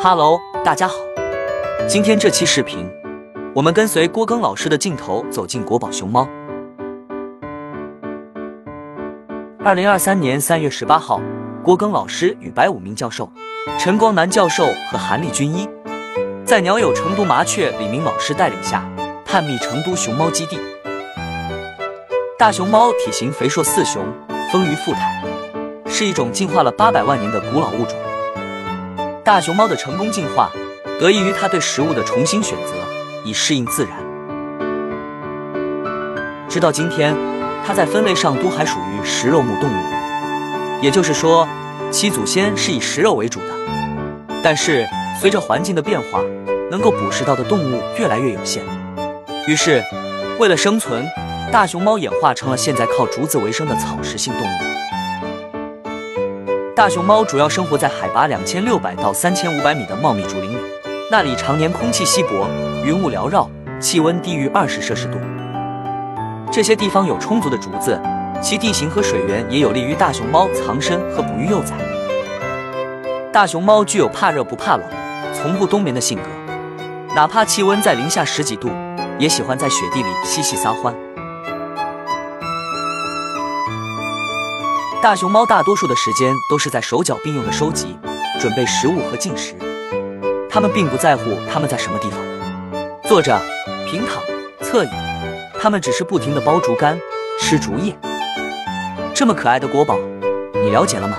Hello，大家好。今天这期视频，我们跟随郭庚老师的镜头走进国宝熊猫。二零二三年三月十八号，郭庚老师与白武明教授、陈光南教授和韩立军医，在鸟友成都麻雀李明老师带领下，探秘成都熊猫基地。大熊猫体型肥硕似熊，丰腴富态，是一种进化了八百万年的古老物种。大熊猫的成功进化，得益于它对食物的重新选择，以适应自然。直到今天，它在分类上都还属于食肉目动物，也就是说，其祖先是以食肉为主的。但是，随着环境的变化，能够捕食到的动物越来越有限，于是，为了生存，大熊猫演化成了现在靠竹子为生的草食性动物。大熊猫主要生活在海拔两千六百到三千五百米的茂密竹林里，那里常年空气稀薄，云雾缭绕，气温低于二十摄氏度。这些地方有充足的竹子，其地形和水源也有利于大熊猫藏身和哺育幼崽。大熊猫具有怕热不怕冷、从不冬眠的性格，哪怕气温在零下十几度，也喜欢在雪地里嬉戏撒欢。大熊猫大多数的时间都是在手脚并用的收集、准备食物和进食，它们并不在乎它们在什么地方，坐着、平躺、侧倚，它们只是不停的剥竹竿、吃竹叶。这么可爱的国宝，你了解了吗？